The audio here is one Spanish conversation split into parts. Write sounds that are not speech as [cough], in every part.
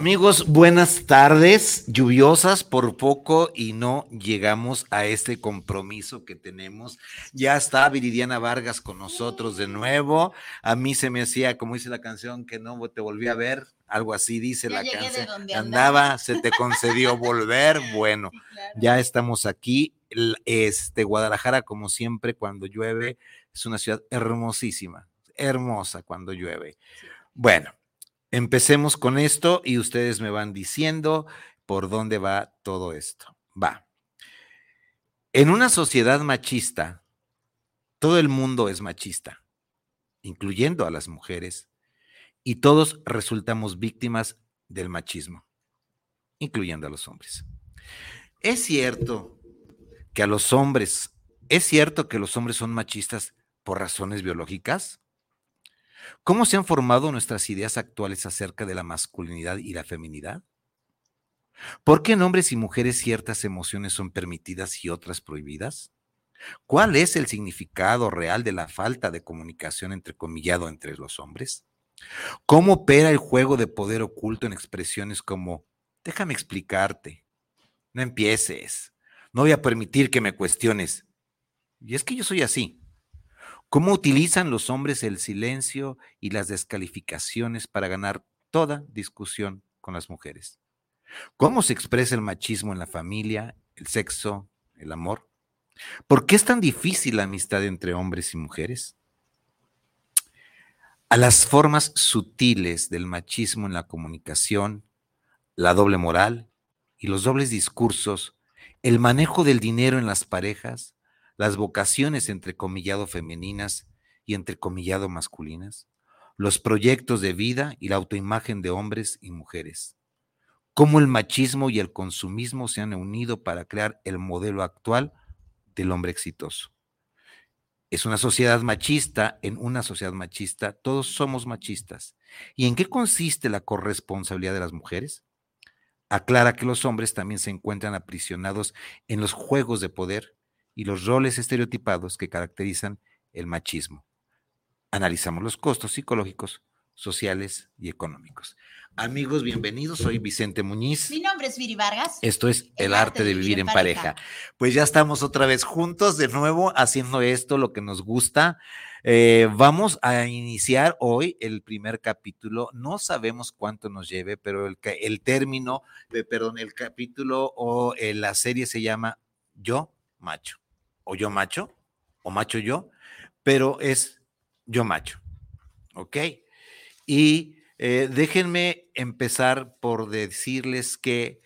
Amigos, buenas tardes, lluviosas por poco y no llegamos a este compromiso que tenemos. Ya está Viridiana Vargas con nosotros de nuevo. A mí se me hacía, como dice la canción, que no te volví a ver, algo así dice la canción. andaba. se te concedió volver. [laughs] Bueno, ya estamos aquí. Este Guadalajara, como siempre, cuando llueve, es una ciudad hermosísima, hermosa cuando llueve. Bueno, Empecemos con esto y ustedes me van diciendo por dónde va todo esto. Va. En una sociedad machista, todo el mundo es machista, incluyendo a las mujeres, y todos resultamos víctimas del machismo, incluyendo a los hombres. Es cierto que a los hombres, es cierto que los hombres son machistas por razones biológicas. ¿Cómo se han formado nuestras ideas actuales acerca de la masculinidad y la feminidad? ¿Por qué en hombres y mujeres ciertas emociones son permitidas y otras prohibidas? ¿Cuál es el significado real de la falta de comunicación entrecomillado entre los hombres? ¿Cómo opera el juego de poder oculto en expresiones como, déjame explicarte, no empieces, no voy a permitir que me cuestiones? Y es que yo soy así. ¿Cómo utilizan los hombres el silencio y las descalificaciones para ganar toda discusión con las mujeres? ¿Cómo se expresa el machismo en la familia, el sexo, el amor? ¿Por qué es tan difícil la amistad entre hombres y mujeres? A las formas sutiles del machismo en la comunicación, la doble moral y los dobles discursos, el manejo del dinero en las parejas, las vocaciones entrecomillado femeninas y entrecomillado masculinas, los proyectos de vida y la autoimagen de hombres y mujeres, cómo el machismo y el consumismo se han unido para crear el modelo actual del hombre exitoso. Es una sociedad machista, en una sociedad machista todos somos machistas. ¿Y en qué consiste la corresponsabilidad de las mujeres? Aclara que los hombres también se encuentran aprisionados en los juegos de poder y los roles estereotipados que caracterizan el machismo. Analizamos los costos psicológicos, sociales y económicos. Amigos, bienvenidos. Soy Vicente Muñiz. Mi nombre es Viri Vargas. Esto es El, arte, de vivir, en pareja. Pues ya estamos otra vez juntos de nuevo haciendo esto, lo que nos gusta. Eh, vamos a iniciar hoy el primer capítulo. No sabemos cuánto nos lleve, pero el, el término, perdón, el capítulo o eh, la serie se llama Yo Macho o yo macho, o macho yo, pero es yo macho. ¿Ok? Y eh, déjenme empezar por decirles que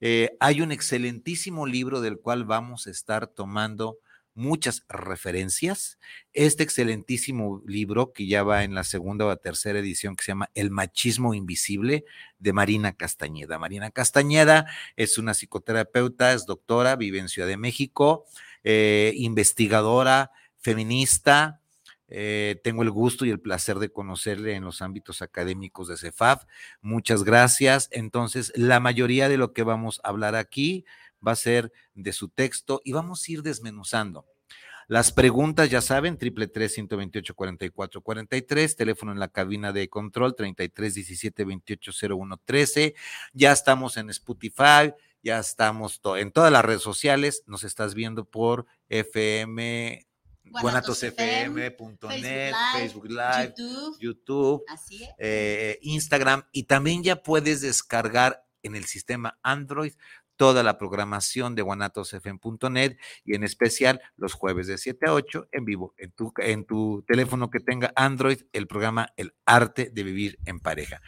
eh, hay un excelentísimo libro del cual vamos a estar tomando muchas referencias. Este excelentísimo libro, que ya va en la segunda o tercera edición, que se llama El machismo invisible, de Marina Castañeda. Marina Castañeda es una psicoterapeuta, es doctora, vive en Ciudad de México, eh, investigadora, feminista, Eh, tengo el gusto y el placer de conocerle en los ámbitos académicos de CEFAF. Muchas gracias. Entonces, la mayoría de lo que vamos a hablar aquí va a ser de su texto y vamos a ir desmenuzando. Las preguntas, ya saben, triple tres 128 44 43, teléfono en la cabina de control 33 17 28 01 13. Ya estamos en Spotify, ya estamos en todas las redes sociales. Nos estás viendo por FM guanatosfm.net, Facebook Live, YouTube, eh, Instagram y también ya puedes descargar en el sistema Android toda la programación de guanatosfm.net y en especial los jueves de 7 a 8 en vivo en tu, en tu teléfono que tenga Android el programa El arte de vivir en pareja.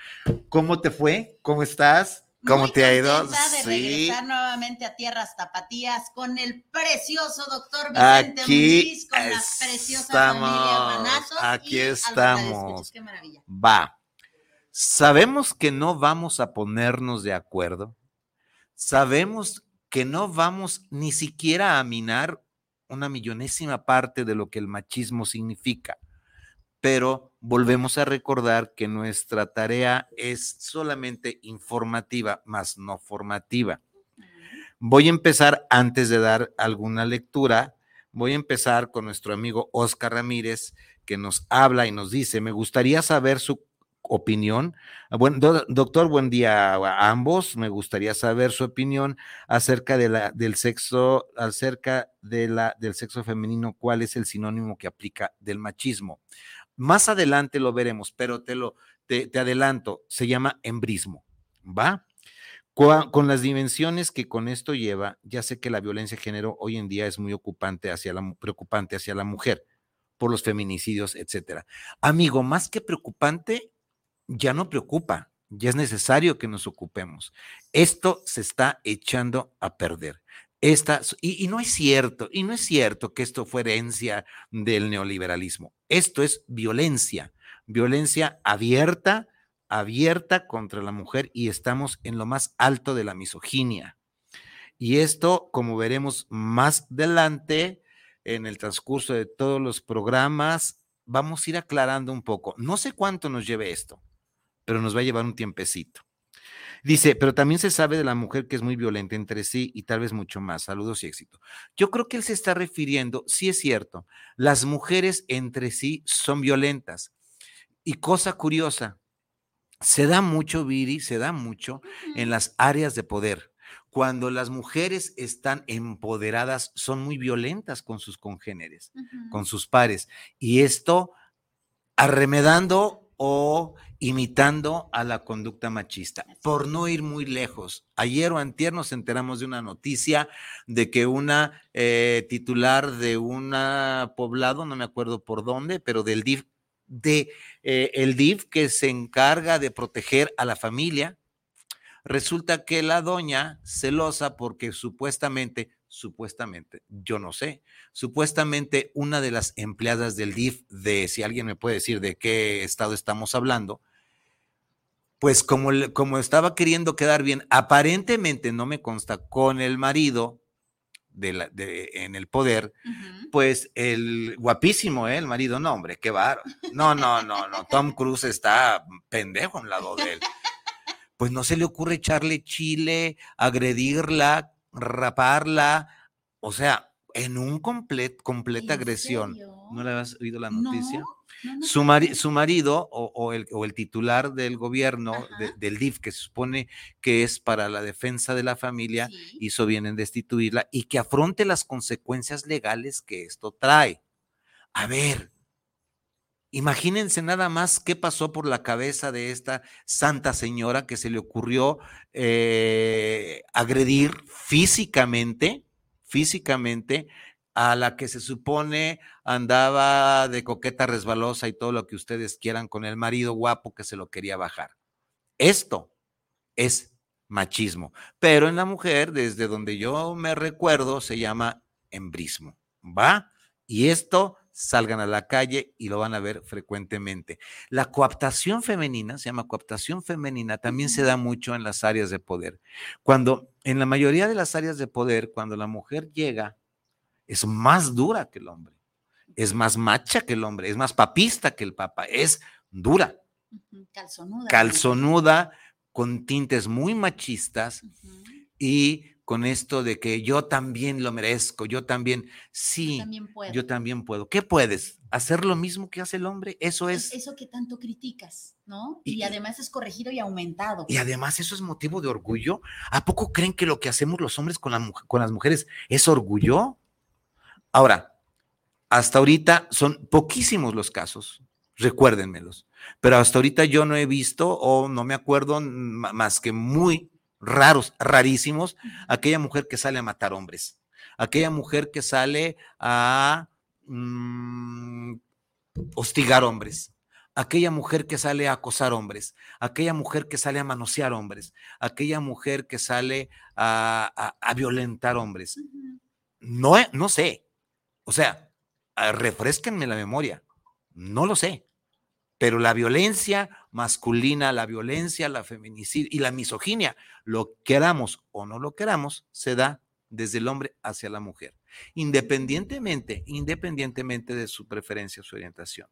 ¿Cómo te fue? ¿Cómo estás? ¿Cómo te ha ido? de regresar nuevamente a tierras tapatías con el precioso doctor Vicente Aquí con la preciosa familia Aquí estamos. Qué maravilla. Va. Sabemos que no vamos a ponernos de acuerdo. Sabemos que no vamos ni siquiera a minar una millonésima parte de lo que el machismo significa pero volvemos a recordar que nuestra tarea es solamente informativa, más no formativa. Voy a empezar antes de dar alguna lectura. Voy a empezar con nuestro amigo Oscar Ramírez, que nos habla y nos dice, me gustaría saber su opinión. Bueno, doctor, buen día a ambos. Me gustaría saber su opinión acerca de la, del sexo, acerca de la, del sexo femenino, cuál es el sinónimo que aplica del machismo. Más adelante lo veremos, pero te lo te, adelanto, se llama embrismo, ¿va? Con, las dimensiones que con esto lleva, ya sé que la violencia de género hoy en día es muy ocupante hacia la, preocupante hacia la mujer por los feminicidios, etcétera. Amigo, más que preocupante, ya no preocupa, ya es necesario que nos ocupemos. Esto se está echando a perder. Esta, y, no es cierto, y no es cierto que esto fue herencia del neoliberalismo. Esto es violencia, violencia abierta, abierta contra la mujer y estamos en lo más alto de la misoginia. Y esto, como veremos más adelante en el transcurso de todos los programas, vamos a ir aclarando un poco. No sé cuánto nos lleve esto, pero nos va a llevar un tiempecito. Dice, pero también se sabe de la mujer que es muy violenta entre sí y tal vez mucho más. Saludos y éxito. Yo creo que él se está refiriendo, sí es cierto, las mujeres entre sí son violentas. Y cosa curiosa, se da mucho, Viri, se da mucho en las áreas de poder. Cuando las mujeres están empoderadas, son muy violentas con sus congéneres, con sus pares. Y esto arremedando o imitando a la conducta machista. Por no ir muy lejos, ayer o antier nos enteramos de una noticia de que una eh, titular de un poblado, no me acuerdo por dónde, pero del DIF, de eh, el DIF que se encarga de proteger a la familia, resulta que la doña, celosa porque supuestamente supuestamente, yo no sé, supuestamente una de las empleadas del DIF, de si alguien me puede decir de qué estado estamos hablando, pues como, como estaba queriendo quedar bien, aparentemente no me consta con el marido de la, de, en el poder, pues el guapísimo, ¿eh? el marido, no, hombre, qué bar. No, no, no, no, Tom Cruise está pendejo a un lado de él. Pues no se le ocurre echarle chile, agredirla, raparla, o sea, en un complet, completa agresión. ¿No le has oído la noticia? su, su, marido o, el, o, el, titular del gobierno, del DIF, que se supone que es para la defensa de la familia, hizo bien en destituirla y que afronte las consecuencias legales que esto trae. A ver, Imagínense nada más qué pasó por la cabeza de esta santa señora que se le ocurrió eh, agredir físicamente, físicamente a la que se supone andaba de coqueta resbalosa y todo lo que ustedes quieran con el marido guapo que se lo quería bajar. Esto es machismo, pero en la mujer, desde donde yo me recuerdo, se llama embrismo, ¿va? Y esto salgan a la calle y lo van a ver frecuentemente. La coaptación femenina, se llama coaptación femenina, también se da mucho en las áreas de poder. Cuando, en la mayoría de las áreas de poder, cuando la mujer llega, es más dura que el hombre. es más macha que el hombre, es más papista que el papa, es dura. Calzonuda. Calzonuda, con tintes muy machistas y con esto de que yo también lo merezco, yo también, sí, yo también puedo. Yo también puedo. ¿Qué puedes? ¿Hacer lo mismo que hace el hombre? Eso es. Eso que tanto criticas, ¿no? Y, además es corregido y aumentado. Y además eso es motivo de orgullo. ¿A poco creen que lo que hacemos los hombres con, la, con las mujeres es orgullo? Ahora, hasta ahorita son poquísimos los casos, recuérdenmelos, pero hasta ahorita yo no he visto o no me acuerdo más que muy raros, rarísimos, aquella mujer que sale a matar hombres, aquella mujer que sale a mm, hostigar hombres, aquella mujer que sale a acosar hombres, aquella mujer que sale a manosear hombres, aquella mujer que sale a, violentar hombres. No, no sé. O sea, refresquenme la memoria. No lo sé. Pero la violencia masculina, la violencia, la feminicidio y la misoginia, lo queramos o no lo queramos, se da desde el hombre hacia la mujer, independientemente, independientemente de su preferencia, su orientación.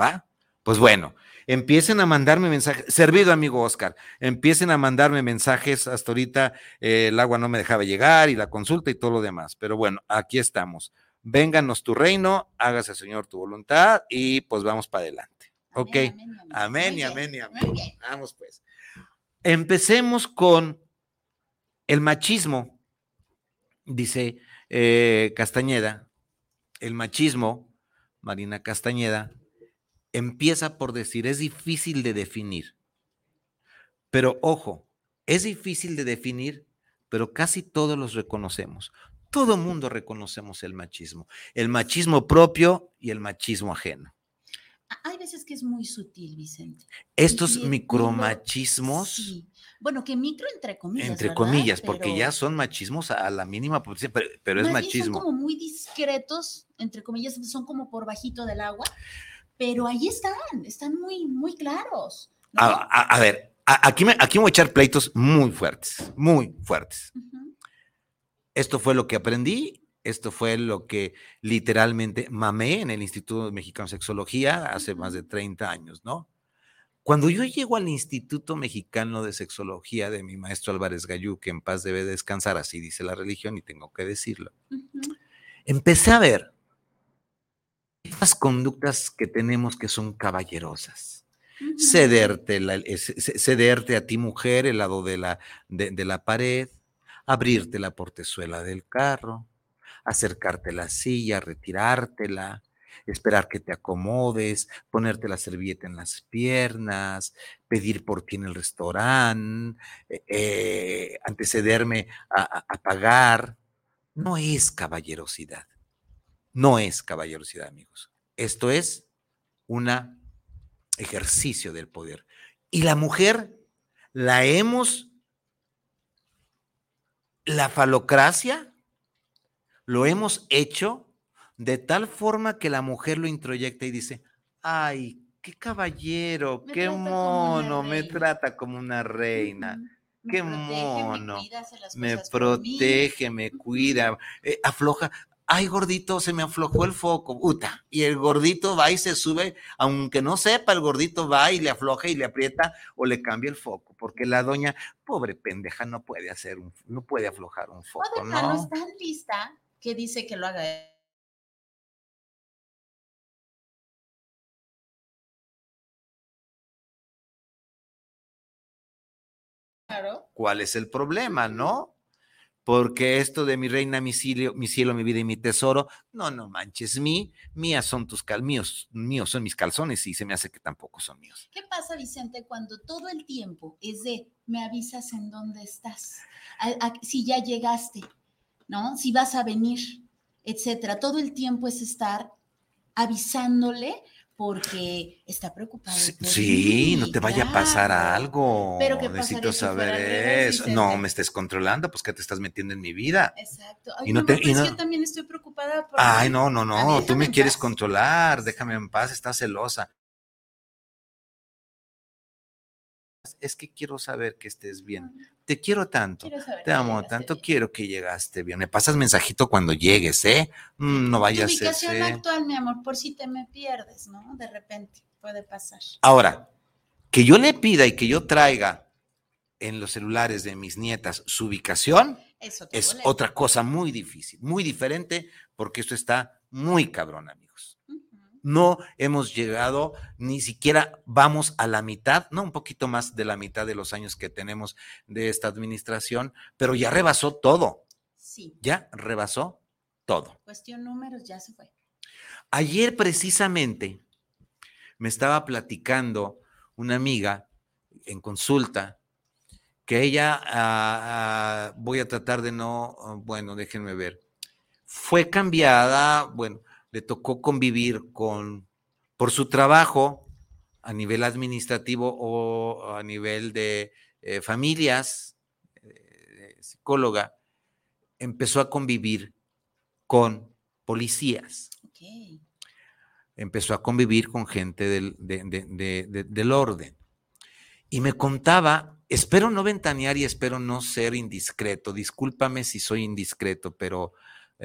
¿Va? Pues bueno, empiecen a mandarme mensajes. Servido, amigo Oscar, empiecen a mandarme mensajes. Hasta ahorita eh, el agua no me dejaba llegar y la consulta y todo lo demás. Pero bueno, aquí estamos. Vénganos tu reino, hágase, Señor, tu voluntad y pues vamos para adelante. Ok. Amén, y amén, y amén. Vamos pues. Empecemos con el machismo, dice eh, Castañeda. El machismo, Marina Castañeda, empieza por decir, es difícil de definir. Pero ojo, es difícil de definir, pero casi todos los reconocemos. Todo mundo reconocemos el machismo, el machismo propio y el machismo ajeno hay veces que es muy sutil, Vicente. Estos micromachismos. Sí. Bueno, que micro entre comillas. Entre comillas, porque ya son machismos a la mínima pero, pero es machismo. Son como muy discretos, entre comillas, son como por bajito del agua, pero ahí están, están muy, muy claros. A, ver, aquí, me, aquí voy a echar pleitos muy fuertes, muy fuertes. Esto fue lo que aprendí esto fue lo que literalmente mamé en el Instituto Mexicano de Sexología hace más de 30 años, ¿no? Cuando yo llego al Instituto Mexicano de Sexología de mi maestro Álvarez Gallú, que en paz debe descansar, así dice la religión y tengo que decirlo, empecé a ver estas conductas que tenemos que son caballerosas. cederte, cederte a ti mujer el lado de la, de la pared, abrirte la portezuela del carro, acercarte la silla, retirártela, esperar que te acomodes, ponerte la servilleta en las piernas, pedir por ti en el restaurante, eh, eh, antecederme a, a pagar. No es caballerosidad. No es caballerosidad, amigos. Esto es un ejercicio del poder. Y la mujer la hemos, la falocracia lo hemos hecho de tal forma que la mujer lo introyecta y dice, ay, qué caballero, qué mono, me trata como una reina. qué mono. Me, protege, me cuida, eh, afloja. Ay, gordito, se me aflojó el foco, puta. Y el gordito va y se sube, aunque no sepa, el gordito va y le afloja y le aprieta o le cambia el foco, porque la doña, pobre pendeja, no puede hacer un, no puede aflojar un foco, ¿no? está lista ¿Qué dice que lo haga Claro. ¿Cuál es el problema, no? Porque esto de mi reina, mi cielo, mi cielo, mi vida y mi tesoro, no, no manches, mí, mías son tus cal, míos, míos son mis calzones y se me hace que tampoco son míos. ¿Qué pasa, Vicente, cuando todo el tiempo es de me avisas en dónde estás, si ya llegaste, ¿no? Si vas a venir, etcétera. Todo el tiempo es estar avisándole porque está preocupado. Sí, no te vaya a pasar algo. Pero que Necesito saber eso. No me estés controlando, pues que te estás metiendo en mi vida. Exacto. y no, te, pues yo también estoy preocupada por. Ay, no, no, no. Tú me quieres controlar. Déjame en paz. Estás celosa. Es que quiero saber que estés bien. Te quiero tanto. Quiero saber Te amo tanto, bien. quiero que llegaste bien. Me pasas mensajito cuando llegues, ¿eh? Mm, no Tu vayas a ubicación ser. actual, mi amor, por si te me pierdes, ¿no? De repente puede pasar. Ahora, que yo le pida y que yo traiga en los celulares de mis nietas su ubicación es boleto. otra cosa muy difícil, muy diferente, porque esto está muy cabrón. No hemos llegado, ni siquiera vamos a la mitad, no un poquito más de la mitad de los años que tenemos de esta administración, pero ya rebasó todo, Sí, ya rebasó todo. cuestión números ya se fue. Ayer precisamente me estaba platicando una amiga en consulta que ella, ah, ah, voy a tratar de no, ah, bueno, déjenme ver, fue cambiada, bueno, le tocó convivir con, por su trabajo a nivel administrativo o a nivel de eh, familias, eh, psicóloga, empezó a convivir con policías empezó a convivir con gente del, de- de- de- de- del orden. Y me contaba, espero no ventanear y espero no ser indiscreto, discúlpame si soy indiscreto, pero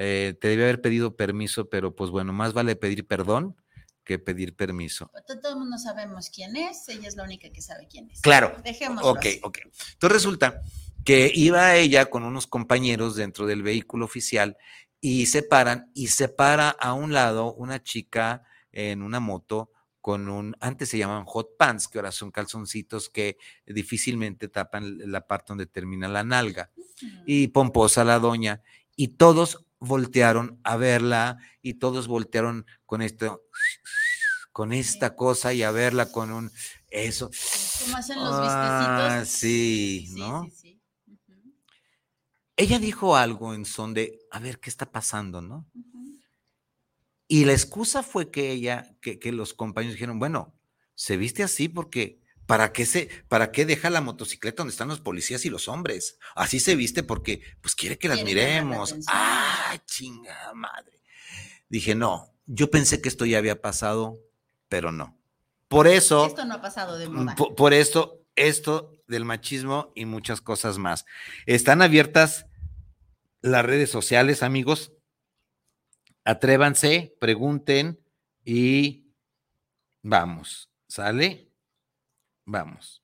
eh, te debí haber pedido permiso, pero pues bueno, más vale pedir perdón que pedir permiso. To- Todo el mundo sabemos quién es, ella es la única que sabe quién es. Claro. Dejémoslo Ok, así. ok. Entonces resulta que iba ella con unos compañeros dentro del vehículo oficial y se paran y se para a un lado una chica en una moto con un, antes se llamaban hot pants, que ahora son calzoncitos que difícilmente tapan la parte donde termina la nalga. Y pomposa la doña, y todos voltearon a verla y todos voltearon con esto, con esta cosa y a verla con un, eso. ¿Cómo hacen los Ah, vistecitos? sí, ¿no? Sí, sí, Ujú, Ella dijo algo en son de, a ver, ¿qué está pasando, no? Y la excusa fue que ella, que, que los compañeros dijeron, bueno, se viste así porque, ¿para qué se, para qué deja la motocicleta donde están los policías y los hombres? Así se viste porque, pues quiere que las la miremos. ¡Ah, chingada madre! Dije, no, yo pensé que esto ya había pasado, pero no. Por eso, Esto no ha pasado de moda. Mm, po- por, esto, esto del machismo y muchas cosas más. Están abiertas las redes sociales, amigos. Atrévanse, pregunten y vamos, ¿sale? Vamos.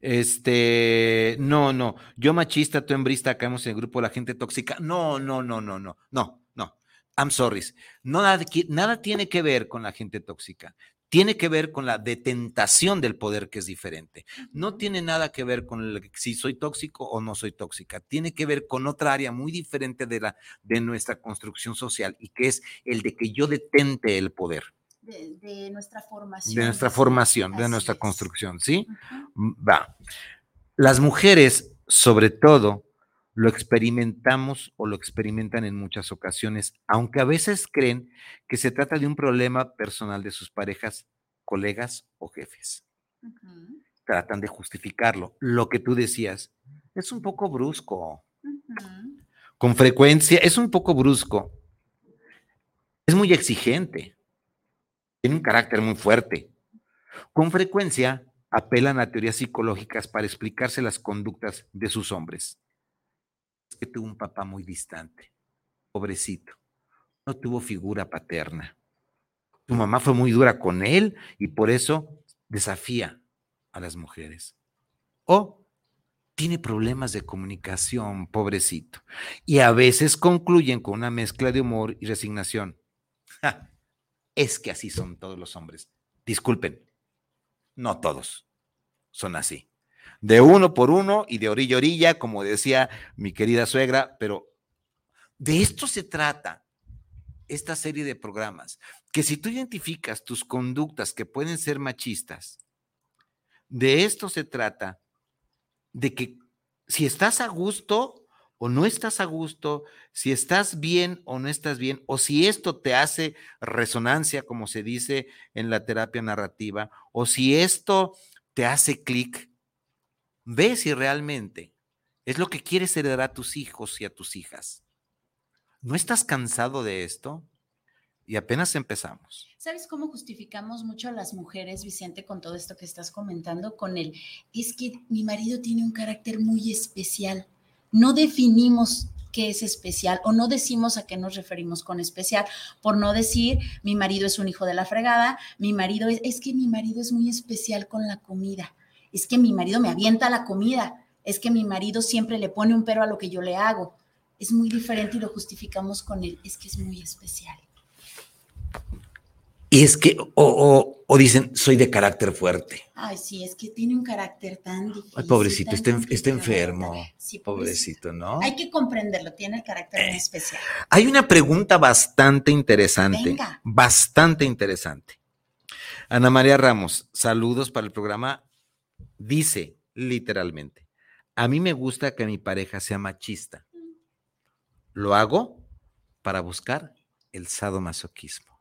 Este, no, no, yo machista, tú hembrista, caemos en el grupo de la gente tóxica. No, no, no, no, no, no, no. I'm sorry. No, nada, nada tiene que ver con la gente tóxica. Tiene que ver con la detentación del poder que es diferente. No tiene nada que ver con el- si soy tóxico o no soy tóxica. Tiene que ver con otra área muy diferente de, la, de nuestra construcción social y que es el de que yo detente el poder de, de nuestra formación. de nuestra formación, de nuestra es. construcción, ¿sí? Mm, Va. Las mujeres, sobre todo, lo experimentamos o lo experimentan en muchas ocasiones, aunque a veces creen que se trata de un problema personal de sus parejas, colegas o jefes. Tratan de justificarlo. Lo que tú decías, es un poco brusco. Con frecuencia, es un poco brusco. Es muy exigente. Tiene un carácter muy fuerte. Con frecuencia apelan a teorías psicológicas para explicarse las conductas de sus hombres. Es que tuvo un papá muy distante, pobrecito. No tuvo figura paterna. Tu mamá fue muy dura con él y por eso desafía a las mujeres. O tiene problemas de comunicación, pobrecito. Y a veces concluyen con una mezcla de humor y resignación. Ja, es que así son todos los hombres. Disculpen, no todos son así. De uno por uno y de orilla a orilla, como decía mi querida suegra, pero de esto se trata esta serie de programas, que si tú identificas tus conductas que pueden ser machistas, de esto se trata, de que si estás a gusto o no estás a gusto, si estás bien o no estás bien, o si esto te hace resonancia, como se dice en la terapia narrativa, o si esto te hace clic, ve si realmente es lo que quieres heredar a tus hijos y a tus hijas. ¿No estás cansado de esto? y apenas empezamos. ¿Sabes cómo justificamos mucho a las mujeres, Vicente, con todo esto que estás comentando? Con el, es que mi marido tiene un carácter muy especial. No definimos qué es especial o no decimos a qué nos referimos con especial, por no decir mi marido es un hijo de la fregada, mi marido es, es que mi marido es muy especial con la comida, es que mi marido me avienta la comida, es que mi marido siempre le pone un pero a lo que yo le hago. Es muy diferente y lo justificamos con él, es que es muy especial. Y es que, o, o, dicen, soy de carácter fuerte. Ay, sí, es que tiene un carácter tan difícil. Ay, pobrecito, está, está, enfermo. Sí, pobrecito, ¿no? Hay que comprenderlo, tiene el carácter muy eh, especial. Hay una pregunta bastante interesante. Venga. Bastante interesante. Ana María Ramos, saludos para el programa. Dice literalmente, a mí me gusta que mi pareja sea machista. Lo hago para buscar el sadomasoquismo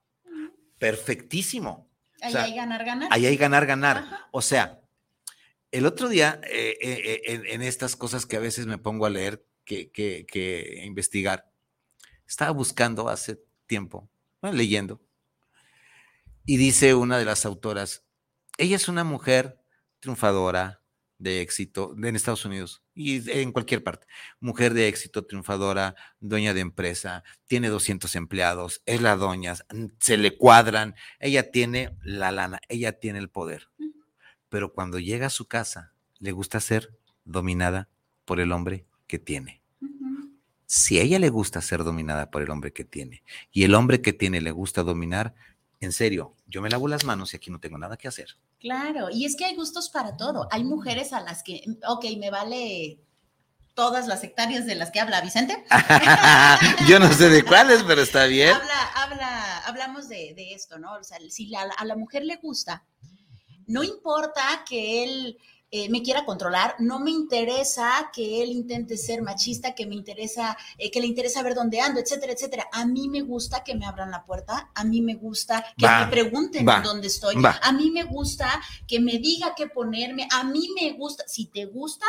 perfectísimo. Ahí hay ganar, ganar. Ahí hay ganar, ganar. O sea, el otro día, eh, eh, eh, en, estas cosas que a veces me pongo a leer, que, que, investigar, estaba buscando hace tiempo, leyendo, y dice una de las autoras, ella es una mujer triunfadora, de éxito en Estados Unidos y en cualquier parte. Mujer de éxito, triunfadora, dueña de empresa, tiene 200 empleados, es la doña, se le cuadran, ella tiene la lana, ella tiene el poder. Pero cuando llega a su casa, le gusta ser dominada por el hombre que tiene. Si a ella le gusta ser dominada por el hombre que tiene y el hombre que tiene le gusta dominar, en serio, yo me lavo las manos y aquí no tengo nada que hacer. Claro, y es que hay gustos para todo. Hay mujeres a las que, ok, me vale todas las hectáreas de las que habla Vicente. [laughs] yo no sé de cuáles, pero está bien. Habla, habla, hablamos de, esto, ¿no? O sea, si a la mujer le gusta, no importa que él eh, me quiera controlar, no me interesa que él intente ser machista, que me interesa, eh, que le interesa ver dónde ando, etcétera, etcétera. A mí me gusta que me abran la puerta, a mí me gusta que me pregunten dónde estoy, a mí me gusta que me diga qué ponerme, a mí me gusta, si te gusta,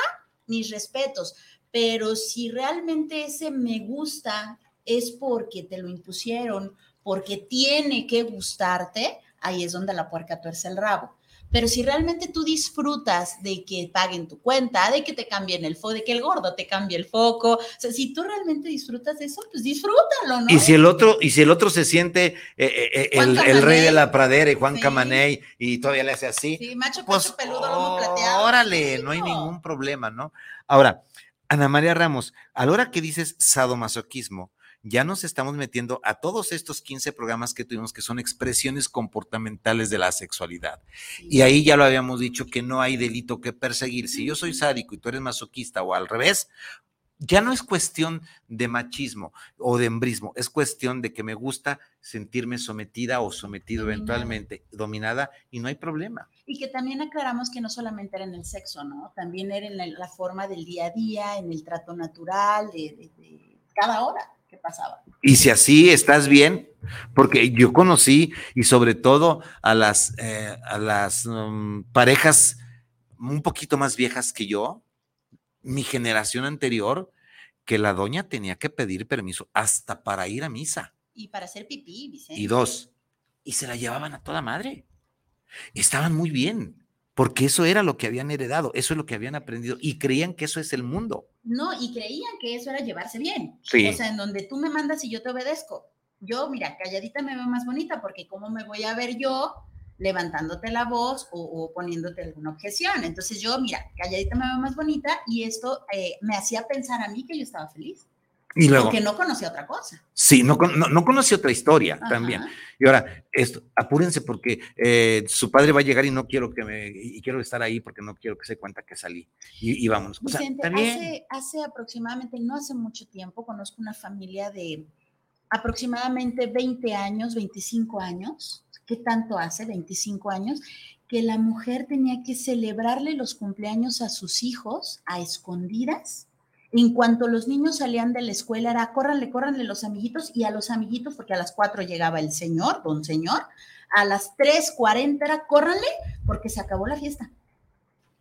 mis respetos, pero si realmente ese me gusta es porque te lo impusieron, porque tiene que gustarte, ahí es donde la puerca tuerce el rabo. Pero si realmente tú disfrutas de que paguen tu cuenta, de que te cambien el foco, de que el gordo te cambie el foco, o sea, si tú realmente disfrutas de eso, pues disfrútalo, ¿no? Y si el otro, y si el otro se siente eh, eh, eh, el, rey de la pradera y Juan Camaney y todavía le hace así. Sí, macho, pues, peludo, lomo plateado. Órale, no hay ningún problema, ¿no? Ahora, Ana María Ramos, a la hora que dices sadomasoquismo, ya nos estamos metiendo a todos estos 15 programas que tuvimos que son expresiones comportamentales de la sexualidad. Y ahí ya lo habíamos dicho que no hay delito que perseguir. Si yo soy sádico y tú eres masoquista o al revés, ya no es cuestión de machismo o de embrismo, es cuestión de que me gusta sentirme sometida o sometido eventualmente, dominada, y no hay problema. Y que también aclaramos que no solamente era en el sexo, ¿no? También era en la, forma del día a día, en el trato natural, de cada hora pasaba. Y si así estás bien, porque yo conocí y sobre todo a las, eh, a las um, parejas un poquito más viejas que yo, mi generación anterior, que la doña tenía que pedir permiso hasta para ir a misa. Y para hacer pipí, Vicente. Y dos, y se la llevaban a toda madre. Estaban muy bien porque eso era lo que habían heredado, eso es lo que habían aprendido y creían que eso es el mundo. No, y creían que eso era llevarse bien. Sí. O sea, en donde tú me mandas y yo te obedezco. Yo, mira, calladita me veo más bonita porque cómo me voy a ver yo levantándote la voz o, poniéndote alguna objeción. Entonces yo, mira, calladita me veo más bonita y esto eh, me hacía pensar a mí que yo estaba feliz. Y luego, Porque no conocía otra cosa. Sí, no, no, conocía otra historia también. Y ahora, esto, apúrense porque eh, su padre va a llegar y no quiero que me, y quiero estar ahí porque no quiero que se cuenta que salí. Y, y vámonos. hace, hace aproximadamente, no hace mucho tiempo, conozco una familia de aproximadamente 20 años, 25 años. ¿Qué tanto hace? 25 años que la mujer tenía que celebrarle los cumpleaños a sus hijos a escondidas en cuanto los niños salían de la escuela, era córranle, córranle los amiguitos y a los amiguitos, porque a las 4 llegaba el señor, don señor, a las 3.40 era córranle porque se acabó la fiesta.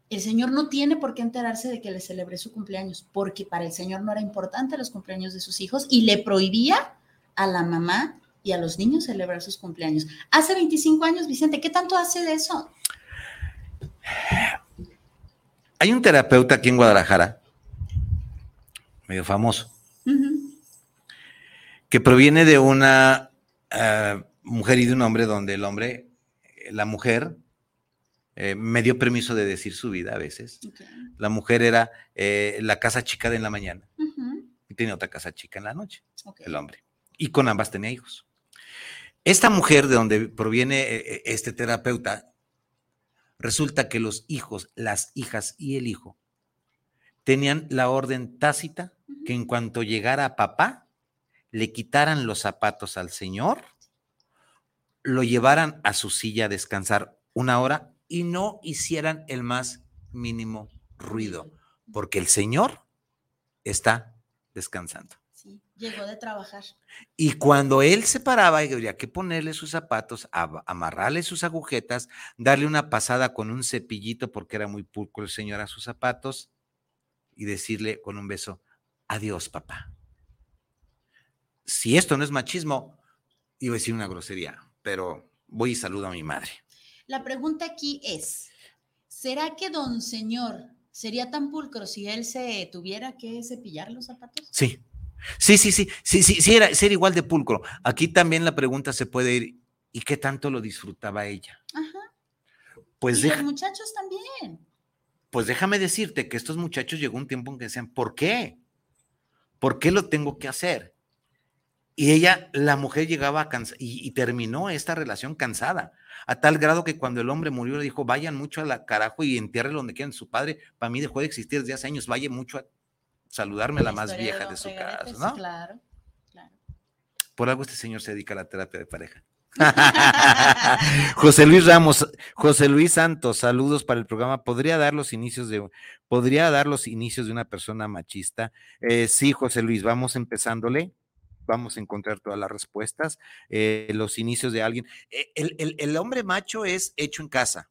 El señor no tiene por qué enterarse de que le celebré su cumpleaños, porque para el señor no era importante los cumpleaños de sus hijos y le prohibía a la mamá y a los niños celebrar sus cumpleaños. Hace 25 años, Vicente, ¿qué tanto hace de eso? Hay un terapeuta aquí en Guadalajara, medio famoso, que proviene de una eh, mujer y de un hombre donde el hombre, la mujer, eh, me dio permiso de decir su vida a veces. La mujer era eh, la casa chica de en la mañana y tenía otra casa chica en la noche, el hombre. Y con ambas tenía hijos. Esta mujer de donde proviene este terapeuta Resulta que los hijos, las hijas y el hijo tenían la orden tácita que en cuanto llegara papá, le quitaran los zapatos al señor, lo llevaran a su silla a descansar una hora y no hicieran el más mínimo ruido, porque el señor está descansando. Llegó de trabajar. Y cuando él se paraba, había que ponerle sus zapatos, amarrarle sus agujetas, darle una pasada con un cepillito, porque era muy pulco el señor a sus zapatos, y decirle con un beso, adiós, papá. Si esto no es machismo, iba a decir una grosería, pero voy y saludo a mi madre. La pregunta aquí es, ¿será que don señor sería tan pulcro si él se tuviera que cepillar los zapatos? Sí. Sí, sí, sí, sí, sí, sí, era, ser igual de pulcro. Aquí también la pregunta se puede ir, ¿y qué tanto lo disfrutaba ella? Ajá. Pues y los muchachos también. Pues déjame decirte que estos muchachos llegó un tiempo en que decían, ¿por qué? ¿Por qué lo tengo que hacer? Y ella, la mujer llegaba a y, y, terminó esta relación cansada, a tal grado que cuando el hombre murió le dijo, vayan mucho a la carajo y entierren donde quieran. Su padre, para mí, dejó de existir desde hace años, vaya mucho a saludarme la, más vieja de, su casa, ¿no? Claro, claro. Por algo este señor se dedica a la terapia de pareja. [laughs] José Luis Ramos, José Luis Santos, saludos para el programa. ¿Podría dar los inicios de, podría dar los inicios de una persona machista? Eh, sí, José Luis, vamos empezándole. Vamos a encontrar todas las respuestas. Eh, los inicios de alguien. Eh, el, el, hombre macho es hecho en casa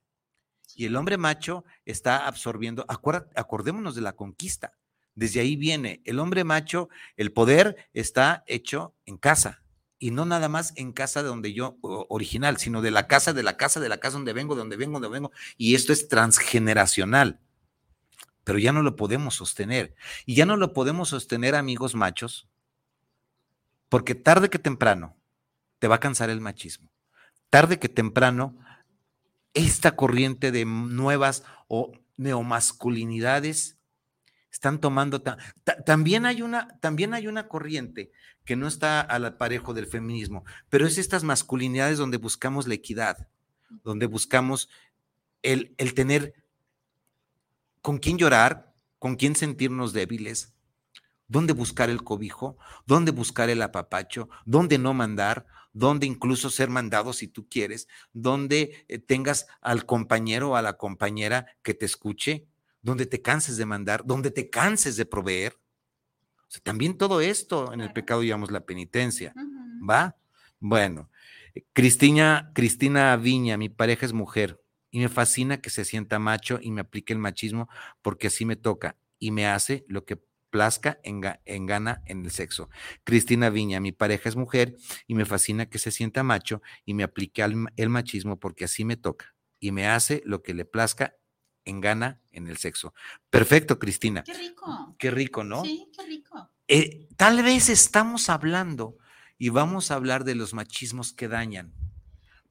y el hombre macho está absorbiendo. acordémonos de la conquista. Desde ahí viene. El hombre macho, el poder está hecho en casa. Y no nada más en casa de donde yo, original, sino de la casa, de la casa, de la casa donde vengo, donde vengo, donde vengo. Y esto es transgeneracional. Pero ya no lo podemos sostener. Y ya no lo podemos sostener, amigos machos, porque tarde que temprano te va a cansar el machismo. Tarde que temprano, esta corriente de nuevas o neomasculinidades están tomando también hay una también hay una corriente que no está al aparejo del feminismo, pero es estas masculinidades donde buscamos la equidad, donde buscamos el, el tener con quién llorar, con quién sentirnos débiles, dónde buscar el cobijo, dónde buscar el apapacho, dónde no mandar, dónde incluso ser mandado si tú quieres, dónde eh, tengas al compañero o a la compañera que te escuche, donde te canses de mandar, donde te canses de proveer. O sea, también todo esto en el pecado llamamos la penitencia, ¿va? Bueno, Cristina, Cristina Viña, mi pareja es mujer y me fascina que se sienta macho y me aplique el machismo porque así me toca y me hace lo que plazca en, en, gana en el sexo. Cristina Viña, mi pareja es mujer y me fascina que se sienta macho y me aplique el machismo porque así me toca y me hace lo que le plazca en gana en el sexo. Perfecto, Cristina. Qué rico. Qué rico, ¿no? Sí, qué rico. Eh, tal vez estamos hablando y vamos a hablar de los machismos que dañan.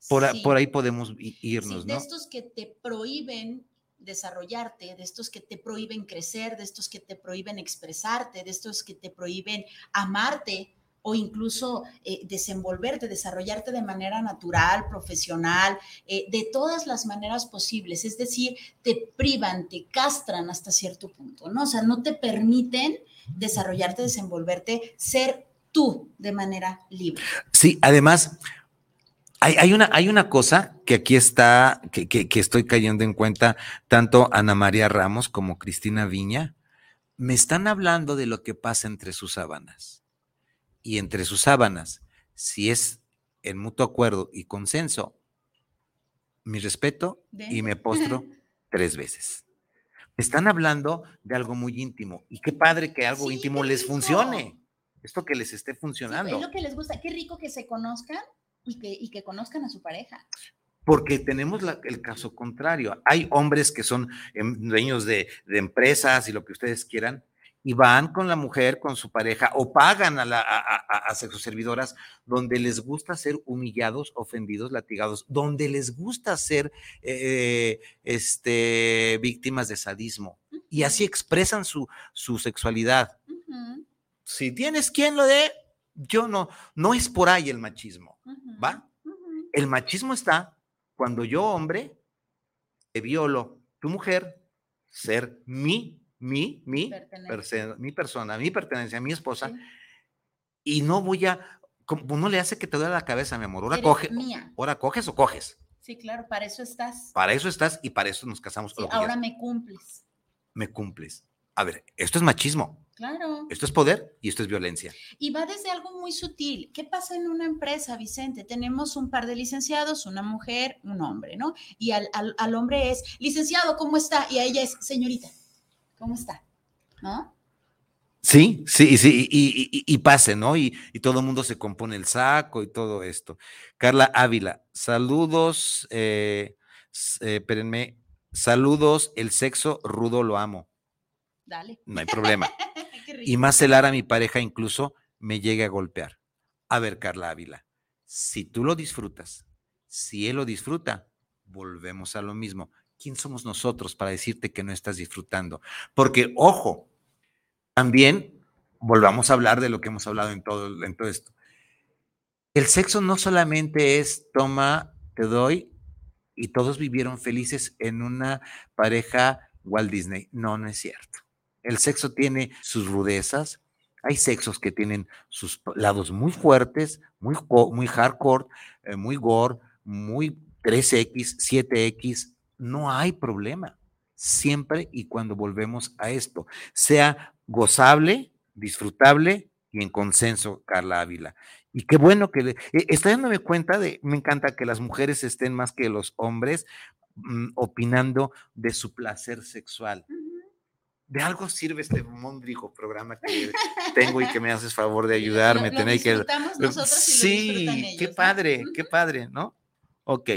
Por, por ahí podemos irnos, De estos que te prohíben desarrollarte, de estos que te prohíben crecer, de estos que te prohíben expresarte, de estos que te prohíben amarte, o incluso eh, desenvolverte, desarrollarte de manera natural, profesional, eh, de todas las maneras posibles. Es decir, te privan, te castran hasta cierto punto, ¿no? O sea, no te permiten desarrollarte, desenvolverte, ser tú de manera libre. Sí, además, hay, una, hay una cosa que aquí está, que, que estoy cayendo en cuenta, tanto Ana María Ramos como Cristina Viña, me están hablando de lo que pasa entre sus sábanas y entre sus sábanas, si es en mutuo acuerdo y consenso, mi respeto y me postro [laughs] tres veces. Están hablando de algo muy íntimo y qué padre que algo íntimo les funcione. esto que les esté funcionando. es lo que les gusta, qué rico que se conozcan y que, y que conozcan a su pareja. Porque tenemos el caso contrario. Hay hombres que son em, dueños de, de empresas y lo que ustedes quieran, y van con la mujer, con su pareja, o pagan a, la, a, servidoras donde les gusta ser humillados, ofendidos, latigados, donde les gusta ser eh, este, víctimas de sadismo. Y así expresan su, su sexualidad. Si tienes quien lo dé, yo no, no es por ahí el machismo, ¿va? El machismo está cuando yo, hombre, te violo, tu mujer, ser mi mi, mi, mi persona, mi pertenencia, mi esposa, y no voy a, como no le hace que te duele la cabeza, mi amor, ahora coge, ahora coges o coges. Sí, claro, para eso estás. Para eso estás y para eso nos casamos. ahora me cumples. Me cumples. A ver, esto es machismo. Claro. Esto es poder y esto es violencia. Y va desde algo muy sutil. ¿Qué pasa en una empresa, Vicente? Tenemos un par de licenciados, una mujer, un hombre, ¿no? Y al, al hombre es, licenciado, ¿cómo está? Y a ella es, señorita. ¿Cómo está? ¿No? Sí, sí, sí, y, pase, ¿no? Y, todo el mundo se compone el saco y todo esto. Carla Ávila, saludos, eh, eh, espérenme, saludos, el sexo rudo lo amo. Dale. No hay problema. [laughs] y más celar a mi pareja incluso me llegue a golpear. A ver, Carla Ávila, si tú lo disfrutas, si él lo disfruta, volvemos a lo mismo. ¿Quién somos nosotros para decirte que no estás disfrutando? Porque, ojo, también volvamos a hablar de lo que hemos hablado en todo, esto. El sexo no solamente es toma, te doy, y todos vivieron felices en una pareja Walt Disney. No, no es cierto. El sexo tiene sus rudezas. Hay sexos que tienen sus lados muy fuertes, muy, muy hardcore, eh, muy gore, muy 3X, 7X, no hay problema, siempre y cuando volvemos a esto, sea gozable, disfrutable y en consenso, Carla Ávila. Y qué bueno que le, eh, estoy dándome cuenta de, me encanta que las mujeres estén más que los hombres mm, opinando de su placer sexual. De algo sirve este mondrigo programa que [laughs] tengo y que me haces favor de ayudarme. tenéis que... sí, qué padre, qué padre, ¿no? Ok,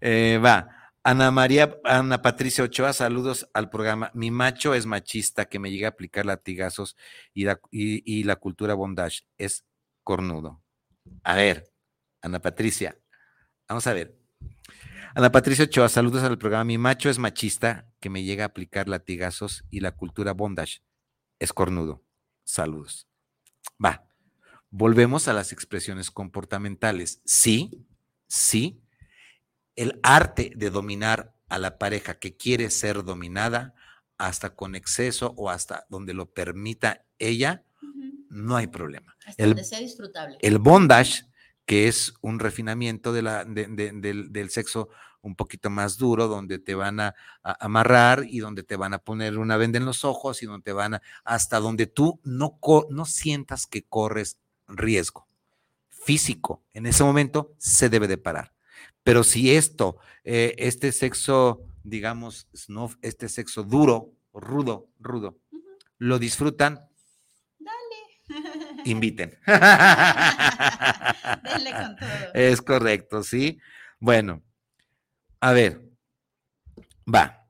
eh, va. Ana María, Ana Patricia Ochoa, saludos al programa. Mi macho es machista que me llega a aplicar latigazos y la, cultura bondage es cornudo. A ver, Ana Patricia, vamos a ver. Ana Patricia Ochoa, saludos al programa. Mi macho es machista que me llega a aplicar latigazos y la cultura bondage es cornudo. Saludos. Va. Volvemos a las expresiones comportamentales. Sí, sí, el arte de dominar a la pareja que quiere ser dominada hasta con exceso o hasta donde lo permita ella, no hay problema. Hasta el, donde sea disfrutable. El bondage, que es un refinamiento de la, del, sexo un poquito más duro, donde te van a, amarrar y donde te van a poner una venda en los ojos y donde te van a, hasta donde tú no, no sientas que corres riesgo físico. En ese momento se debe de parar. Pero si esto, eh, este sexo, digamos, este sexo duro, rudo, rudo, lo disfrutan, Dale. inviten. [laughs] Dale con todo. Es correcto, ¿sí? Bueno, a ver, va.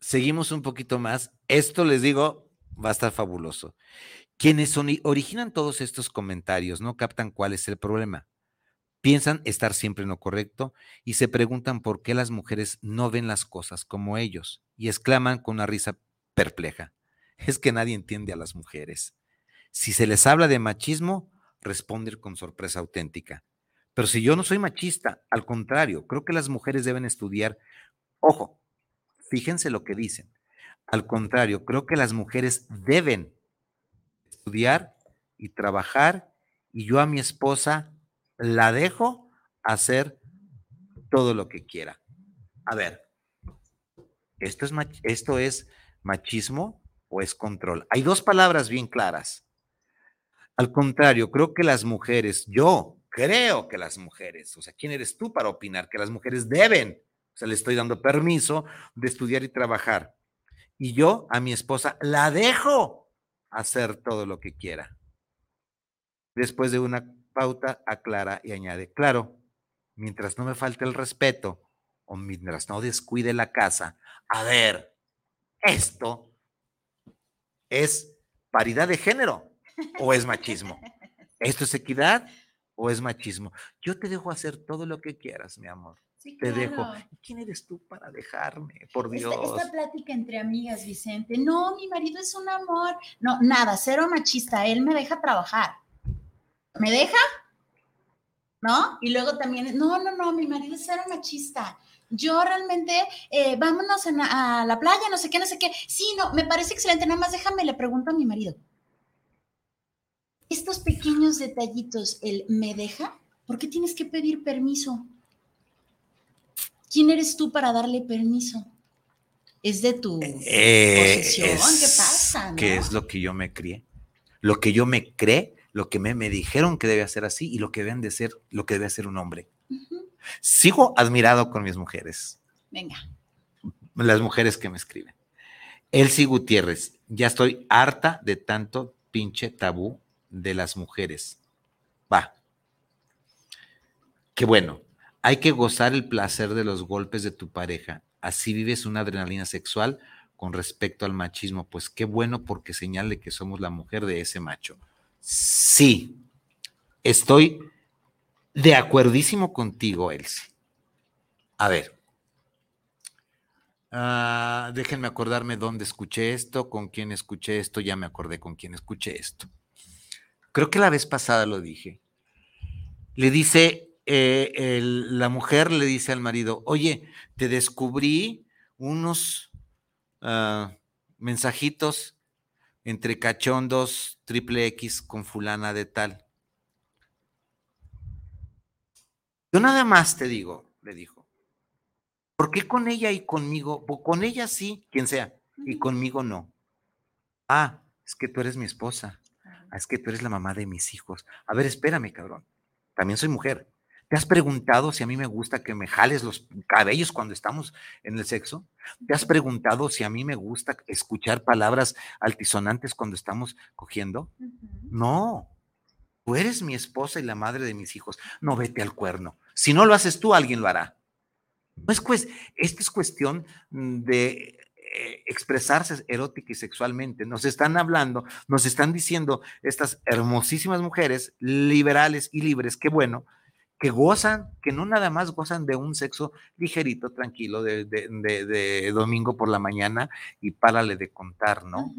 Seguimos un poquito más. Esto les digo, va a estar fabuloso. Quienes originan todos estos comentarios no captan cuál es el problema. Piensan estar siempre en lo correcto y se preguntan por qué las mujeres no ven las cosas como ellos y exclaman con una risa perpleja. Es que nadie entiende a las mujeres. Si se les habla de machismo, responden con sorpresa auténtica. Pero si yo no soy machista, al contrario, creo que las mujeres deben estudiar. Ojo, fíjense lo que dicen. Al contrario, creo que las mujeres deben estudiar y trabajar y yo a mi esposa la dejo hacer todo lo que quiera. A ver, ¿esto es, esto es machismo o es control? Hay dos palabras bien claras. Al contrario, creo que las mujeres, yo creo que las mujeres, o sea, ¿quién eres tú para opinar que las mujeres deben? O sea, le estoy dando permiso de estudiar y trabajar. Y yo a mi esposa la dejo hacer todo lo que quiera. Después de una pauta, aclara y añade, claro, mientras no me falte el respeto o mientras no descuide la casa, a ver, esto es paridad de género o es machismo. ¿Esto es equidad o es machismo? Yo te dejo hacer todo lo que quieras, mi amor. te dejo. ¿Quién eres tú para dejarme? Por Dios. Esta, plática entre amigas, Vicente. No, mi marido es un amor. No, nada, cero machista. Él me deja trabajar. ¿Me deja? ¿No? Y luego también, no, no, no, mi marido es cero machista. Yo realmente, eh, vámonos a, a la playa, no sé qué, no sé qué. Sí, no, me parece excelente. Nada más déjame, le pregunto a mi marido estos pequeños detallitos, el me deja, ¿por qué tienes que pedir permiso? ¿Quién eres tú para darle permiso? ¿Es de tu eh, posesión? ¿Qué pasa? ¿Qué es lo que yo me crié? Lo que yo me cree, lo que me, me dijeron que debe hacer así y lo que deben de ser, lo que debe ser un hombre. Sigo admirado con mis mujeres. Venga. Las mujeres que me escriben. Elsie Gutiérrez, ya estoy harta de tanto pinche tabú de las mujeres. Va. Qué bueno. Hay que gozar el placer de los golpes de tu pareja. Así vives una adrenalina sexual con respecto al machismo. Pues qué bueno porque señale que somos la mujer de ese macho. Sí, estoy de acuerdísimo contigo, Elsie. A ver, ah, déjenme acordarme dónde escuché esto, con quién escuché esto, ya me acordé con quién escuché esto. Creo que la vez pasada lo dije. Le dice, eh, la mujer le dice al marido, oye, te descubrí unos ah, mensajitos entre cachondos triple X con fulana de tal. Yo nada más te digo, le dijo, ¿por qué con ella y conmigo? Con ella sí, quien sea, y conmigo no. Ah, es que tú eres mi esposa. Ah, es que tú eres la mamá de mis hijos. A ver, espérame, cabrón. También soy mujer. ¿Te has preguntado si a mí me gusta que me jales los cabellos cuando estamos en el sexo? ¿Te has preguntado si a mí me gusta escuchar palabras altisonantes cuando estamos cogiendo? No. Tú eres mi esposa y la madre de mis hijos. No vete al cuerno. Si no lo haces tú, alguien lo hará. No es pues, esta es cuestión de eh, expresarse erótica y sexualmente. Nos están hablando, nos están diciendo estas hermosísimas mujeres liberales y libres, qué bueno, que gozan, que no nada más gozan de un sexo ligerito, tranquilo, de, domingo por la mañana y párale de contar, ¿no?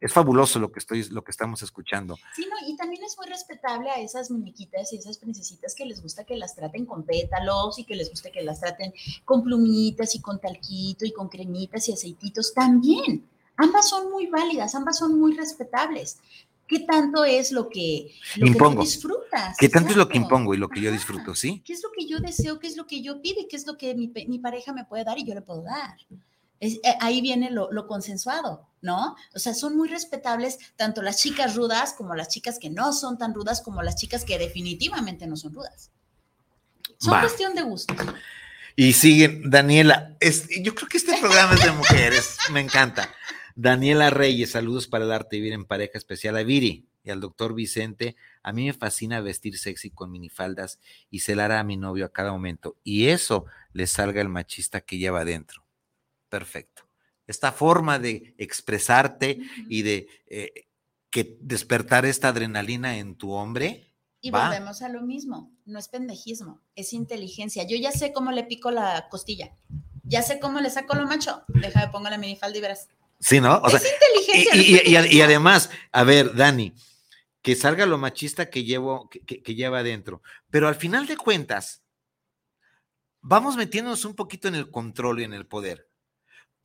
es fabuloso lo que estoy, lo que estamos escuchando. Sí, no, y también es muy respetable a esas muñequitas y esas princesitas que les gusta que las traten con pétalos y que les gusta que las traten con plumitas y con talquito y con cremitas y aceititos también. Ambas son muy válidas, ambas son muy respetables. ¿Qué tanto es lo que, impongo. disfrutas? ¿Qué tanto es lo que impongo y lo que yo disfruto, sí? ¿Qué es lo que yo deseo? ¿Qué es lo que yo pido? ¿Qué es lo que mi, mi pareja me puede dar y yo le puedo dar? Eh, ahí viene lo, consensuado, ¿no? O sea, son muy respetables tanto las chicas rudas como las chicas que no son tan rudas como las chicas que definitivamente no son rudas. Son cuestión de gusto. Y siguen, Daniela, yo creo que este programa es de [laughs] mujeres, me encanta. Daniela Reyes, saludos para el arte vivir en pareja especial a Viri y al doctor Vicente. A mí me fascina vestir sexy con minifaldas y celar a mi novio a cada momento. Y eso le salga el machista que lleva adentro perfecto. Esta forma de expresarte y de eh, que despertar esta adrenalina en tu hombre. Y volvemos a lo mismo, no es pendejismo, es inteligencia. Yo ya sé cómo le pico la costilla, ya sé cómo le saco lo macho, deja de pongo la minifalda y verás. Sí, ¿no? es inteligencia. Y, además, a ver, Dani, que salga lo machista que llevo, que lleva adentro, pero al final de cuentas, vamos metiéndonos un poquito en el control y en el poder.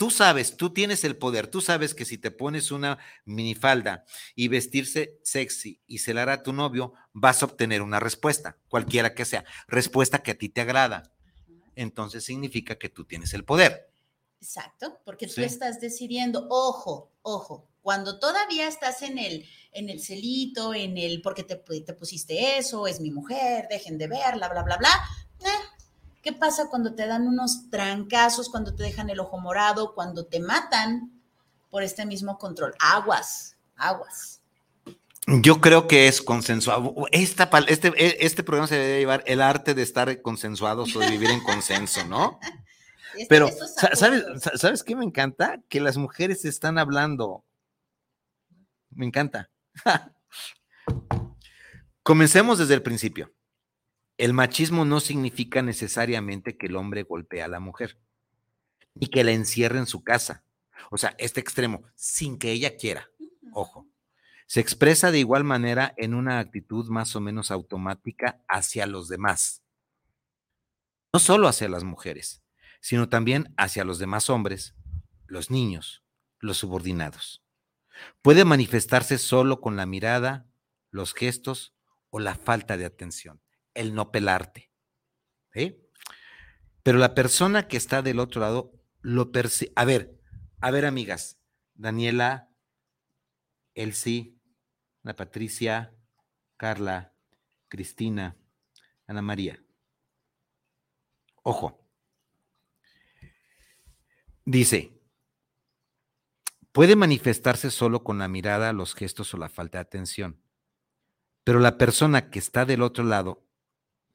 Tú sabes, tú tienes el poder, tú sabes que si te pones una minifalda y vestirse sexy y celar a tu novio, vas a obtener una respuesta, cualquiera que sea, respuesta que a ti te agrada. Entonces significa que tú tienes el poder. Exacto, porque tú estás decidiendo, ojo, ojo, cuando todavía estás en el, en el celito, en el, porque te, te pusiste eso, es mi mujer, dejen de verla, bla, bla, bla, eh, ¿Qué pasa cuando te dan unos trancazos, cuando te dejan el ojo morado, cuando te matan por este mismo control? Aguas, aguas. Yo creo que es consensuado. Esta, este, e, este programa se debe llevar el arte de estar consensuados o de vivir en consenso, ¿no? [laughs] Pero, ¿sabes, ¿sabes qué me encanta? Que las mujeres están hablando. Me encanta. [laughs] Comencemos desde el principio. El machismo no significa necesariamente que el hombre golpee a la mujer, ni que la encierre en su casa. O sea, este extremo, sin que ella quiera. Ojo. Se expresa de igual manera en una actitud más o menos automática hacia los demás. No solo hacia las mujeres, sino también hacia los demás hombres, los niños, los subordinados. Puede manifestarse solo con la mirada, los gestos o la falta de atención, el no pelarte. Pero la persona que está del otro lado lo percibe. A ver, a ver, amigas, Daniela, Elsie, Ana Patricia, Carla, Cristina, Ana María. Ojo. Dice, puede manifestarse solo con la mirada, los gestos o la falta de atención, pero la persona que está del otro lado,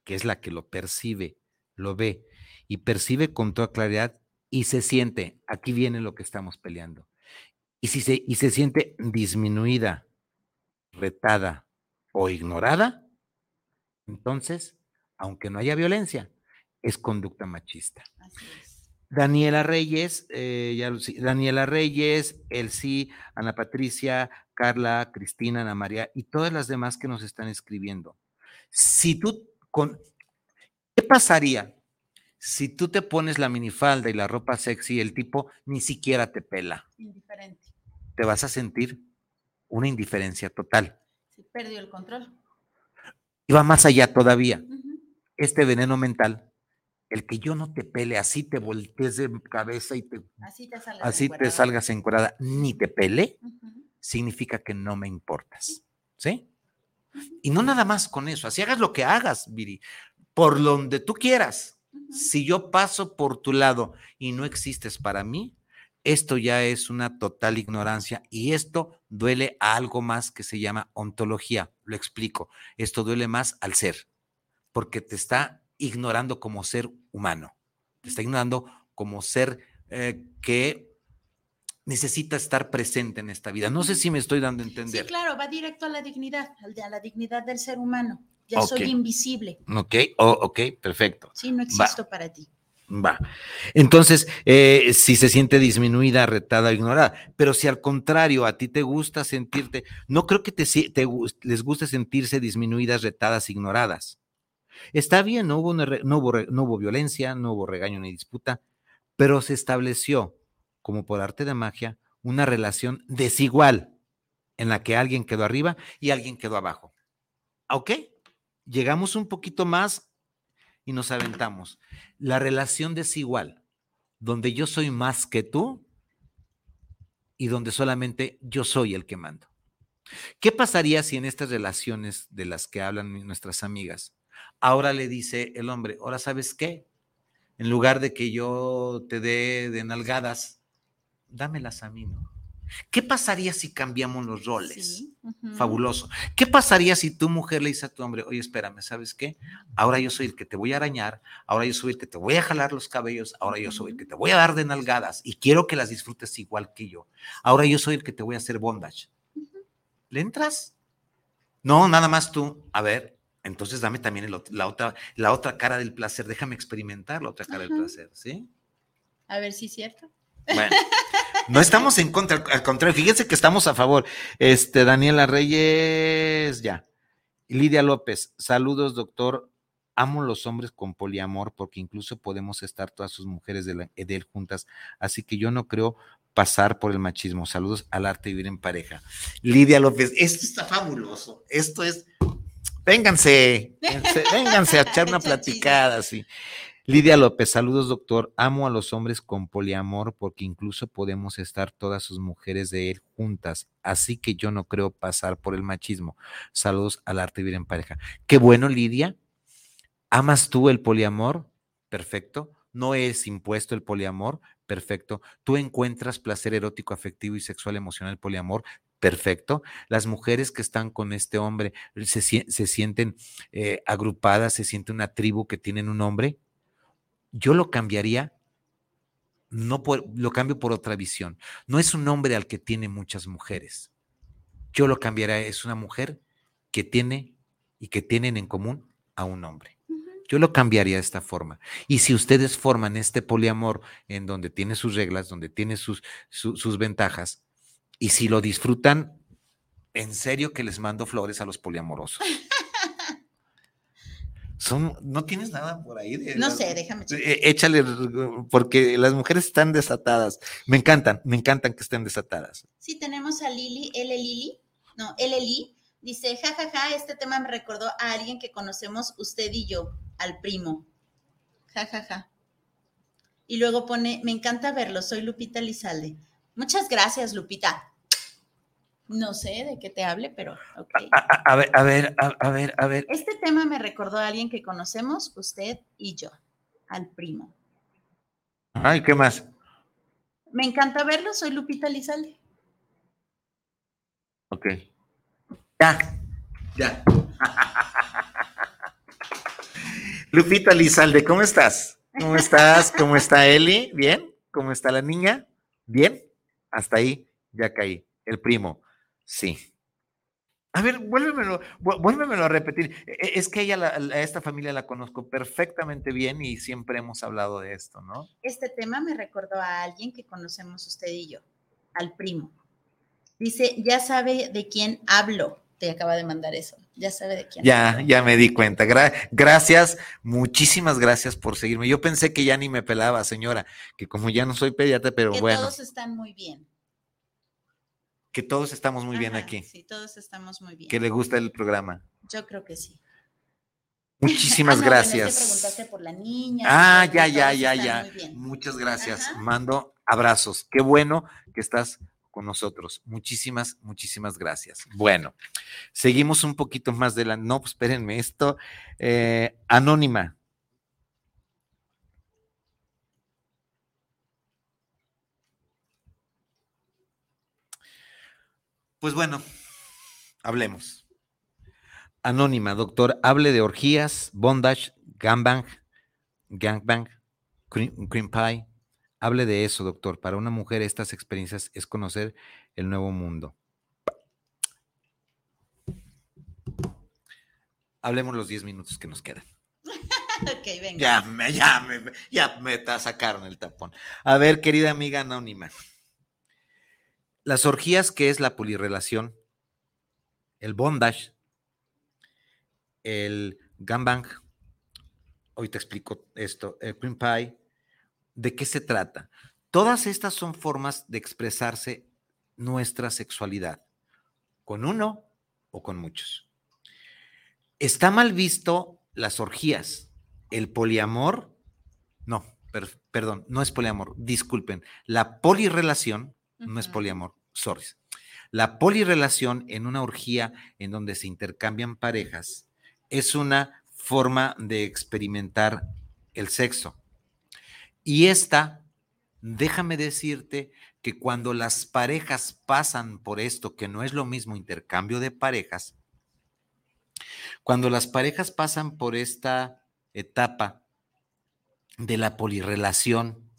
que es la que lo percibe, lo ve y percibe con toda claridad y se siente, aquí viene lo que estamos peleando, y, si se, y se siente disminuida, retada o ignorada, entonces, aunque no haya violencia, es conducta machista. Daniela Reyes, eh, ya, Daniela Reyes, Elsie, Ana Patricia, Carla, Cristina, Ana María y todas las demás que nos están escribiendo. Si tú, con, ¿qué pasaría si tú te pones la minifalda y la ropa sexy, el tipo ni siquiera te pela? Indiferente. Te vas a sentir una indiferencia total. Sí, perdió el control. Y va más allá todavía. Este veneno mental el que yo no te pele, así te voltees de cabeza y te, así te salgas, así te salgas encuadrada, ni te pele, significa que no me importas. ¿Sí? Y no nada más con eso, así hagas lo que hagas, Viri, por donde tú quieras. Si yo paso por tu lado y no existes para mí, esto ya es una total ignorancia y esto duele a algo más que se llama ontología. Lo explico. Esto duele más al ser, porque te está ignorando como ser humano, te está ignorando como ser eh, que necesita estar presente en esta vida. No sé si me estoy dando a entender. Sí, claro, va directo a la dignidad, a la dignidad del ser humano. Ya soy invisible. Ok, oh, ok, perfecto. Sí, no existo para ti. Va. Entonces, eh, si se siente disminuida, retada, ignorada, pero si al contrario a ti te gusta sentirte, no creo que te, les guste sentirse disminuidas, retadas, ignoradas. Está bien, no hubo, no, hubo, violencia, no hubo regaño ni disputa, pero se estableció, como por arte de magia, una relación desigual en la que alguien quedó arriba y alguien quedó abajo. ¿Ok? Llegamos un poquito más y nos aventamos. La relación desigual, donde yo soy más que tú y donde solamente yo soy el que mando. ¿Qué pasaría si en estas relaciones de las que hablan nuestras amigas Ahora le dice el hombre, ahora sabes qué, en lugar de que yo te dé de nalgadas, dámelas a mí, ¿no? ¿Qué pasaría si cambiamos los roles? Fabuloso. ¿Qué pasaría si tu mujer le dice a tu hombre, oye, espérame, ¿sabes qué? Ahora yo soy el que te voy a arañar, ahora yo soy el que te voy a jalar los cabellos, ahora yo soy el que te voy a dar de nalgadas y quiero que las disfrutes igual que yo. Ahora yo soy el que te voy a hacer bondage. ¿Le entras? No, nada más tú. A ver, entonces dame también la, otra, la otra cara del placer, déjame experimentar la otra cara del placer, ¿sí? A ver si es cierto. Bueno, [laughs] no estamos en contra, al contrario, fíjense que estamos a favor. Este, Daniela Reyes, ya. Lidia López, saludos, doctor. Amo los hombres con poliamor porque incluso podemos estar todas sus mujeres de, él juntas, así que yo no creo pasar por el machismo. Saludos al arte de vivir en pareja. Lidia López, esto está fabuloso. Esto es Vénganse, [laughs] vénganse a echar una platicada, sí. Lidia López, saludos doctor. Amo a los hombres con poliamor porque incluso podemos estar todas sus mujeres de él juntas. Así que yo no creo pasar por el machismo. Saludos al arte vivir en pareja. Qué bueno, Lidia. ¿Amas tú el poliamor? Perfecto. No es impuesto el poliamor. Perfecto. Tú encuentras placer erótico, afectivo y sexual emocional poliamor. Perfecto. Las mujeres que están con este hombre se, se sienten eh, agrupadas, se siente una tribu que tienen un hombre. Yo lo cambiaría, no lo cambio por otra visión. No es un hombre al que tiene muchas mujeres. Yo lo cambiaría, es una mujer que tiene y que tienen en común a un hombre. Yo lo cambiaría de esta forma. Y si ustedes forman este poliamor en donde tiene sus reglas, donde tiene sus, sus ventajas, y si lo disfrutan, en serio que les mando flores a los poliamorosos. [laughs] Son, ¿No tienes nada por ahí? no sé, déjame eh, Échale, porque las mujeres están desatadas. Me encantan, me encantan que estén desatadas. Sí, tenemos a Lili, L. Lili, no, L. Lili, dice, jajaja, ja, ja, este tema me recordó a alguien que conocemos usted y yo, al primo. Jajaja. Ja, ja. Y luego pone, me encanta verlo, soy Lupita Lizalde. Muchas gracias, Lupita. No sé de qué te hable, pero ok. A, ver, a ver, a, ver, a ver. Este tema me recordó a alguien que conocemos, usted y yo, al primo. Ay, ¿qué más? Me encanta verlo, soy Lupita Lizalde. Ok. Ya, ya. [laughs] Lupita Lizalde, ¿cómo estás? ¿Cómo estás? ¿Cómo está Eli? ¿Bien? ¿Cómo está la niña? ¿Bien? Hasta ahí ya caí. El primo. Sí. A ver, vuélvemelo, vuélvemelo a repetir. E, e, es que ella, a esta familia la conozco perfectamente bien y siempre hemos hablado de esto, ¿no? Este tema me recordó a alguien que conocemos usted y yo, al primo. Dice, ya sabe de quién hablo. Te acaba de mandar eso. Ya sabe de quién. Ya, ya me di cuenta. gracias, muchísimas gracias por seguirme. Yo pensé que ya ni me pelaba, señora, que como ya no soy pediatra, pero que bueno. Todos están muy bien que todos estamos muy bien aquí. Sí, todos estamos muy bien. Que le gusta el programa. Yo creo que sí. Muchísimas [laughs] ah, gracias. preguntaste por la niña. Ah, ya, ya, ya, ya. Muchas gracias. Mando abrazos. Qué bueno que estás con nosotros. Muchísimas, muchísimas gracias. Bueno, seguimos un poquito más de la. No, pues espérenme, esto. Eh, anónima. Pues bueno, hablemos. Anónima, doctor, hable de orgías, bondage, gangbang, gangbang, cream, cream pie. Hable de eso, doctor. Para una mujer estas experiencias es conocer el nuevo mundo. Hablemos los 10 minutos que nos quedan. [laughs] ok, venga. Ya me, ya me, ya me sacaron el tapón. A ver, querida amiga anónima. Las orgías, que es la polirrelación, el bondage, el gambang, hoy te explico esto, el cream pie, ¿de qué se trata? Todas estas son formas de expresarse nuestra sexualidad, con uno o con muchos. Está mal visto las orgías, el poliamor, no, perdón, no es poliamor, disculpen, la polirrelación no es poliamor, sorry. La polirrelación en una orgía en donde se intercambian parejas es una forma de experimentar el sexo. Y esta, déjame decirte que cuando las parejas pasan por esto, que no es lo mismo intercambio de parejas, cuando las parejas pasan por esta etapa de la polirrelación,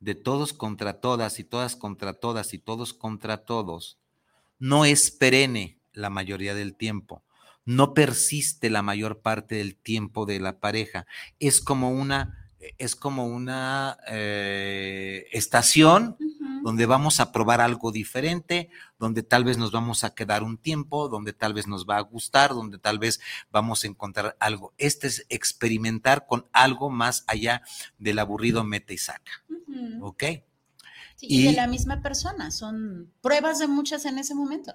de todos contra todas y todas contra todas y todos contra todos, no es perenne la mayoría del tiempo, no persiste la mayor parte del tiempo de la pareja, es como una, es como una eh, estación donde vamos a probar algo diferente, donde tal vez nos vamos a quedar un tiempo, donde tal vez nos va a gustar, donde tal vez vamos a encontrar algo. Este es experimentar con algo más allá del aburrido mete y saca. ¿Ok? y, de la misma persona, son pruebas de muchas en ese momento.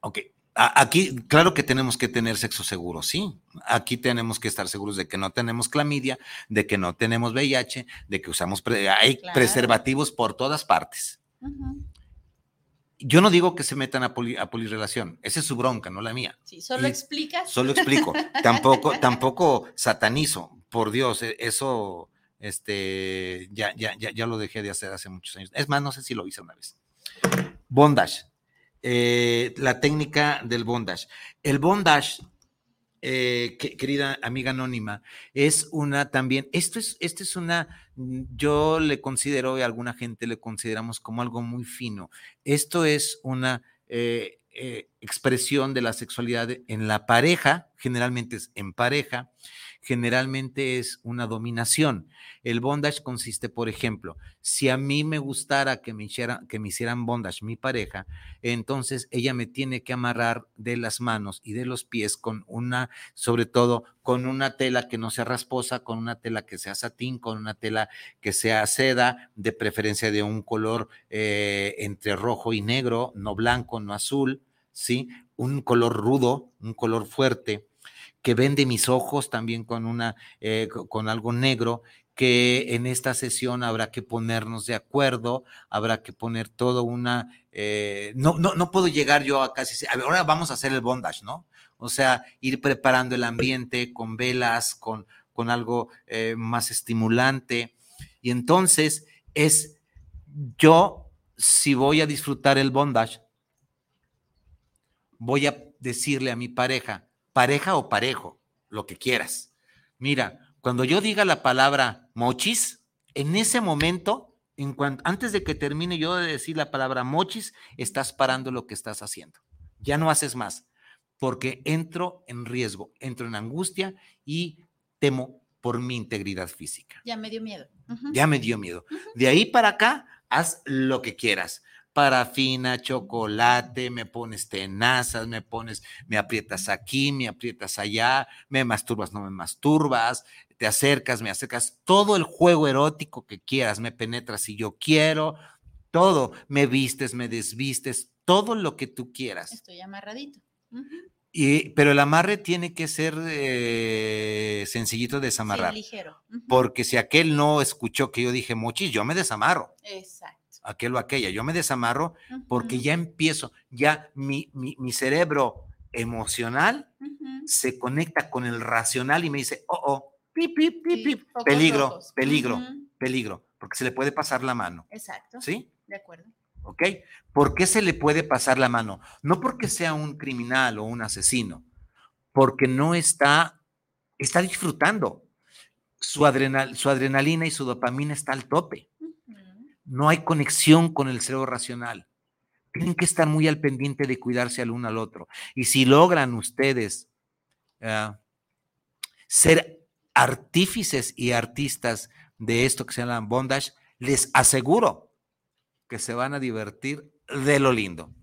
Ok, Aquí, claro que tenemos que tener sexo seguro, sí. Aquí tenemos que estar seguros de que no tenemos clamidia, de que no tenemos VIH, de que usamos hay preservativos por todas partes. Yo no digo que se metan a, polirrelación, esa es su bronca, no la mía. Sí, solo explica. Solo explico. tampoco, [laughs] tampoco satanizo, por Dios, e, eso este, ya, ya, ya, ya lo dejé de hacer hace muchos años. Es más, no sé si lo hice una vez. Bondage. Eh, la técnica del bondage. El bondage, eh, querida amiga anónima, es una también, esto es, esto es una, yo le considero y alguna gente le consideramos como algo muy fino. Esto es una eh, expresión de la sexualidad en la pareja, generalmente es en pareja, generalmente es una dominación. El bondage consiste, por ejemplo, si a mí me gustara que me, hicieran bondage mi pareja, entonces ella me tiene que amarrar de las manos y de los pies con una, sobre todo con una tela que no sea rasposa, con una tela que sea satín, con una tela que sea seda, de preferencia de un color eh, entre rojo y negro, no blanco, no azul, ¿sí? Un color rudo, un color fuerte que vende mis ojos también con una, eh, con algo negro, que en esta sesión habrá que ponernos de acuerdo, habrá que poner todo una, eh, no, no, no puedo llegar yo a casi, ahora vamos a hacer el bondage, ¿no? O sea, ir preparando el ambiente con velas, con, con algo eh, más estimulante. Y entonces es, yo, si voy a disfrutar el bondage, voy a decirle a mi pareja, pareja o parejo, lo que quieras. Mira, cuando yo diga la palabra mochis, en ese momento, en cuanto, antes de que termine yo de decir la palabra mochis, estás parando lo que estás haciendo. Ya no haces más, porque entro en riesgo, entro en angustia y temo por mi integridad física. Ya me dio miedo. Ya me dio miedo. De ahí para acá, haz lo que quieras parafina, chocolate, me pones tenazas, me pones, me aprietas aquí, me aprietas allá, me masturbas, no me masturbas, te acercas, me acercas, todo el juego erótico que quieras, me penetras si yo quiero, todo, me vistes, me desvistes, todo lo que tú quieras. Estoy amarradito. Y, pero el amarre tiene que ser eh, sencillito de desamarrar. ligero. Porque si aquel no escuchó que yo dije mochis, yo me desamarro. Exacto aquel o aquella. Yo me desamarro porque ya empiezo, ya mi, mi, cerebro emocional se conecta con el racional y me dice, oh, oh, pip, pip, pip, peligro, peligro, peligro, porque se le puede pasar la mano. Exacto. ¿Sí? De acuerdo. ¿Ok? ¿Por qué se le puede pasar la mano? No porque sea un criminal o un asesino, porque no está, está disfrutando. Su, adrenal, su adrenalina y su dopamina está al tope no hay conexión con el cerebro racional. Tienen que estar muy al pendiente de cuidarse al uno al otro. Y si logran ustedes ah, ser artífices y artistas de esto que se llama bondage, les aseguro que se van a divertir de lo lindo.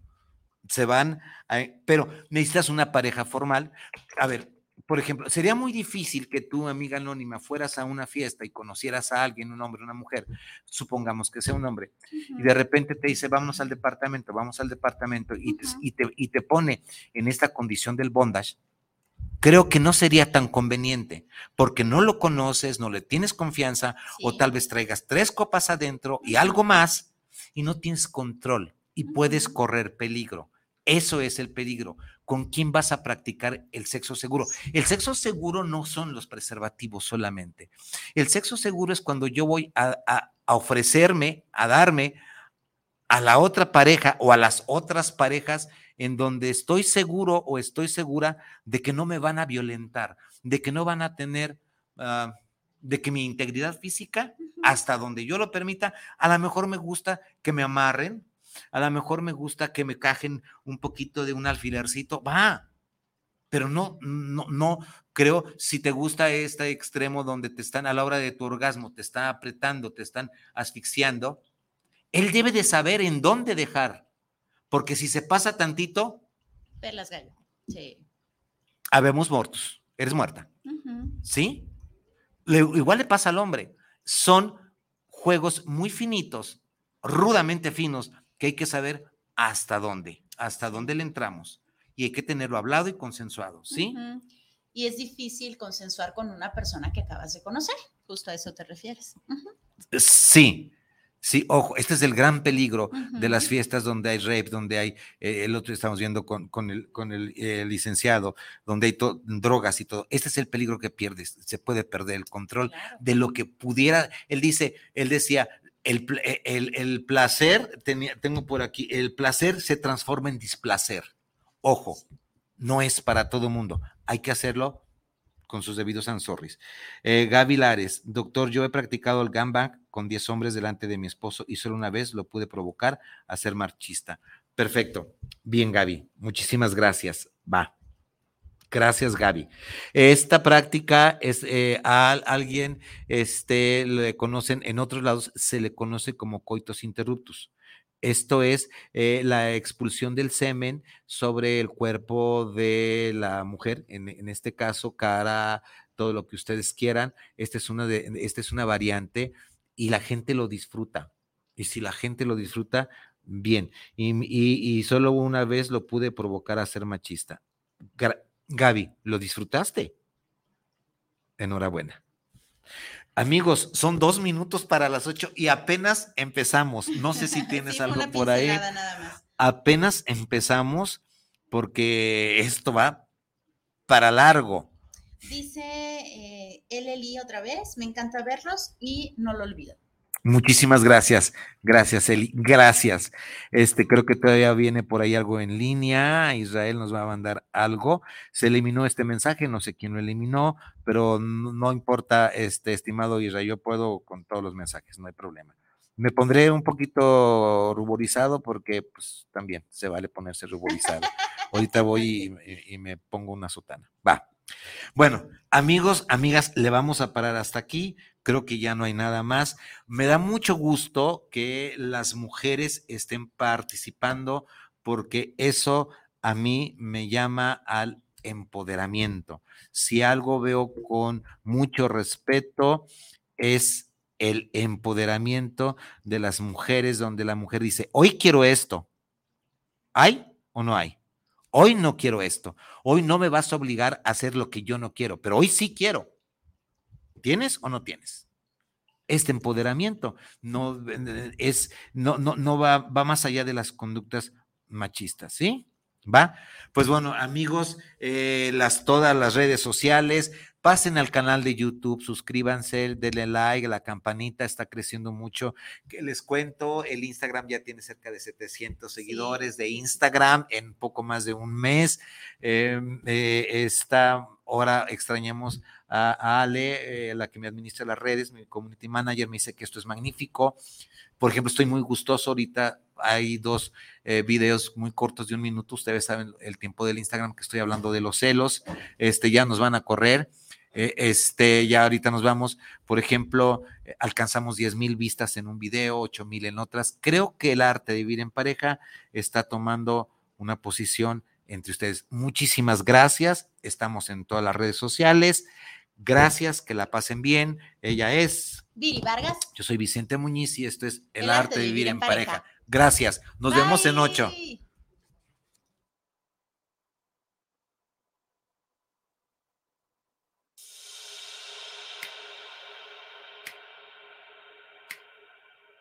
Se van, a, pero necesitas una pareja formal. A ver, por ejemplo, sería muy difícil que tú, amiga anónima, fueras a una fiesta y conocieras a alguien, un hombre, una mujer, supongamos que sea un hombre, y de repente te dice, vámonos al departamento, vamos al departamento, y, te, y, te, pone en esta condición del bondage, creo que no sería tan conveniente, porque no lo conoces, no le tienes confianza, o tal vez traigas tres copas adentro y algo más, y no tienes control, y puedes correr peligro. Eso es el peligro. ¿Con quién vas a practicar el sexo seguro? El sexo seguro no son los preservativos solamente. El sexo seguro es cuando yo voy a, ofrecerme, a darme a la otra pareja o a las otras parejas en donde estoy seguro o estoy segura de que no me van a violentar, de que no van a tener, ah, de que mi integridad física, hasta donde yo lo permita, a lo mejor me gusta que me amarren, a lo mejor me gusta que me cajen un poquito de un alfilercito, va, pero no, no, no, creo, si te gusta este extremo donde te están a la hora de tu orgasmo, te están apretando, te están asfixiando, él debe de saber en dónde dejar, porque si se pasa tantito... Perlas gallo, sí. Habemos muertos, eres muerta, ¿sí? igual le pasa al hombre, son juegos muy finitos, rudamente finos, que hay que saber hasta dónde, hasta dónde le entramos. Y hay que tenerlo hablado y consensuado, ¿sí? Y es difícil consensuar con una persona que acabas de conocer, justo a eso te refieres. Sí, Sí, ojo, este es el gran peligro de las fiestas donde hay rape, donde hay, eh, el otro estamos viendo con, con el, con el eh, licenciado, donde hay drogas y todo. Este es el peligro que pierdes, se puede perder el control de lo que pudiera. Él dice, él decía, el, placer, tengo por aquí, el placer se transforma en displacer. Ojo, no es para todo mundo. Hay que hacerlo con sus debidos ansorris. Eh, Gaby Lares, doctor, yo he practicado el gangbang con 10 hombres delante de mi esposo y solo una vez lo pude provocar a ser marchista. Perfecto. Bien, Gaby. Muchísimas gracias. Va. Gracias, Gaby. Esta práctica es eh, a alguien, este, le conocen en otros lados, se le conoce como coitos interruptus. Esto es eh, la expulsión del semen sobre el cuerpo de la mujer, en, este caso, cara, todo lo que ustedes quieran. Esta es, una de, esta es una variante y la gente lo disfruta. Y si la gente lo disfruta, bien. Y, y solo una vez lo pude provocar a ser machista. Gaby, ¿lo disfrutaste? Enhorabuena. Amigos, son dos minutos para las ocho y apenas empezamos. No sé si [laughs] tienes algo por ahí. Apenas empezamos porque esto va para largo. Dice eh, Eli otra vez, me encanta verlos y no lo olvido. Muchísimas gracias, gracias Eli, gracias. Este, creo que todavía viene por ahí algo en línea, Israel nos va a mandar algo. Se eliminó este mensaje, no sé quién lo eliminó, pero no, importa, este, estimado Israel, yo puedo con todos los mensajes, no hay problema. Me pondré un poquito ruborizado porque pues también se vale ponerse ruborizado. [laughs] Ahorita voy y, y me pongo una sotana. Va. Bueno, amigos, amigas, le vamos a parar hasta aquí creo que ya no hay nada más. Me da mucho gusto que las mujeres estén participando porque eso a mí me llama al empoderamiento. Si algo veo con mucho respeto es el empoderamiento de las mujeres, donde la mujer dice, hoy quiero esto. ¿Hay o no hay? Hoy no quiero esto. Hoy no me vas a obligar a hacer lo que yo no quiero, pero hoy sí quiero. ¿Tienes o no tienes? Este empoderamiento no es, no, no, no va, va más allá de las conductas machistas, ¿sí? ¿Va? Pues bueno, amigos, eh, las, todas las redes sociales, pasen al canal de YouTube, suscríbanse, denle like, la campanita está creciendo mucho. Que les cuento, el Instagram ya tiene cerca de 700 seguidores de Instagram en poco más de un mes. Em, eh, esta hora extrañamos a, Ale, eh, la que me administra las redes, mi community manager, me dice que esto es magnífico. Por ejemplo, estoy muy gustoso ahorita. Hay dos eh, videos muy cortos de un minuto. Ustedes saben el tiempo del Instagram que estoy hablando de los celos. Este ya nos van a correr. Eh, este, ya ahorita nos vamos, por ejemplo, alcanzamos 10 mil vistas en un video, 8 mil en otras. Creo que el arte de vivir en pareja está tomando una posición entre ustedes. Muchísimas gracias. Estamos en todas las redes sociales. Gracias, que la pasen bien. Ella es Viri Vargas. Yo soy Vicente Muñiz y esto es El, arte, de vivir, en pareja. Gracias. Nos vemos en ocho.